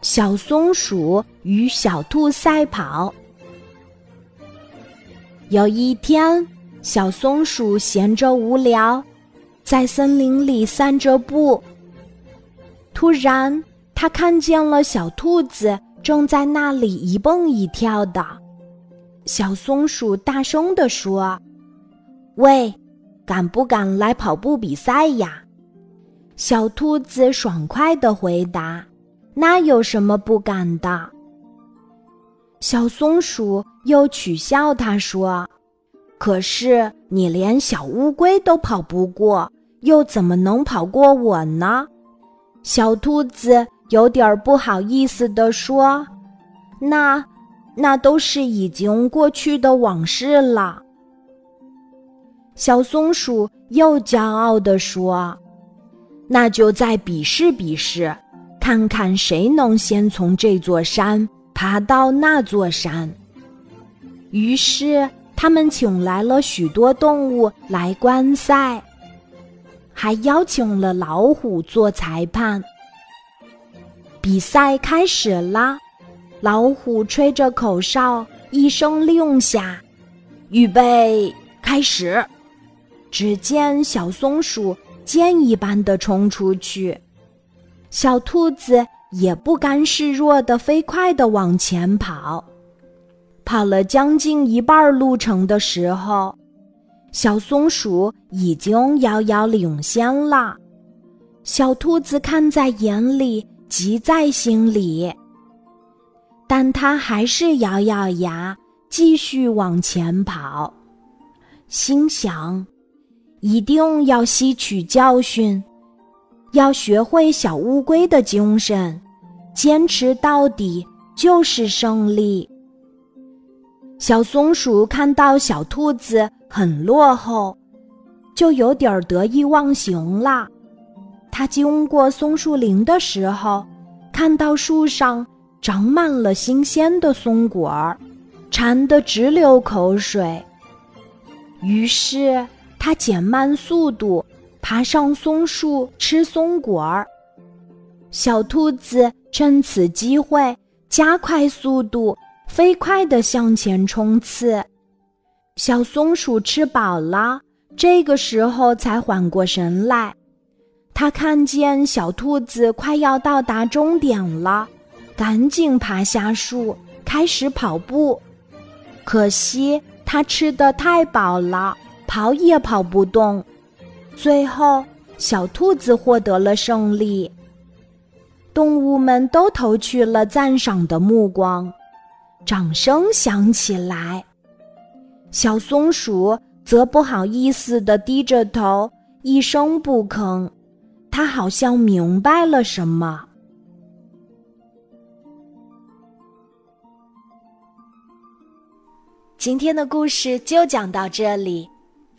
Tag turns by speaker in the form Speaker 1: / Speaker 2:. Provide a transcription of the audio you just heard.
Speaker 1: 小松鼠与小兔赛跑。有一天，小松鼠闲着无聊，在森林里散着步。突然，它看见了小兔子正在那里一蹦一跳的。小松鼠大声地说：“喂，敢不敢来跑步比赛呀？”小兔子爽快地回答：“那有什么不敢的？”小松鼠又取笑他说：“可是你连小乌龟都跑不过，又怎么能跑过我呢？”小兔子有点不好意思地说：“那，那都是已经过去的往事了。”小松鼠又骄傲地说：“那就再比试比试，看看谁能先从这座山。”爬到那座山。于是他们请来了许多动物来观赛，还邀请了老虎做裁判。比赛开始啦！老虎吹着口哨，一声令下，预备开始。只见小松鼠箭一般的冲出去，小兔子。也不甘示弱的飞快的往前跑，跑了将近一半路程的时候，小松鼠已经遥遥领先了。小兔子看在眼里，急在心里，但它还是咬咬牙，继续往前跑，心想：一定要吸取教训。要学会小乌龟的精神，坚持到底就是胜利。小松鼠看到小兔子很落后，就有点得意忘形了。它经过松树林的时候，看到树上长满了新鲜的松果儿，馋得直流口水。于是它减慢速度。爬上松树吃松果儿，小兔子趁此机会加快速度，飞快地向前冲刺。小松鼠吃饱了，这个时候才缓过神来。它看见小兔子快要到达终点了，赶紧爬下树开始跑步。可惜它吃的太饱了，跑也跑不动。最后，小兔子获得了胜利。动物们都投去了赞赏的目光，掌声响起来。小松鼠则不好意思地低着头，一声不吭。它好像明白了什么。今天的故事就讲到这里。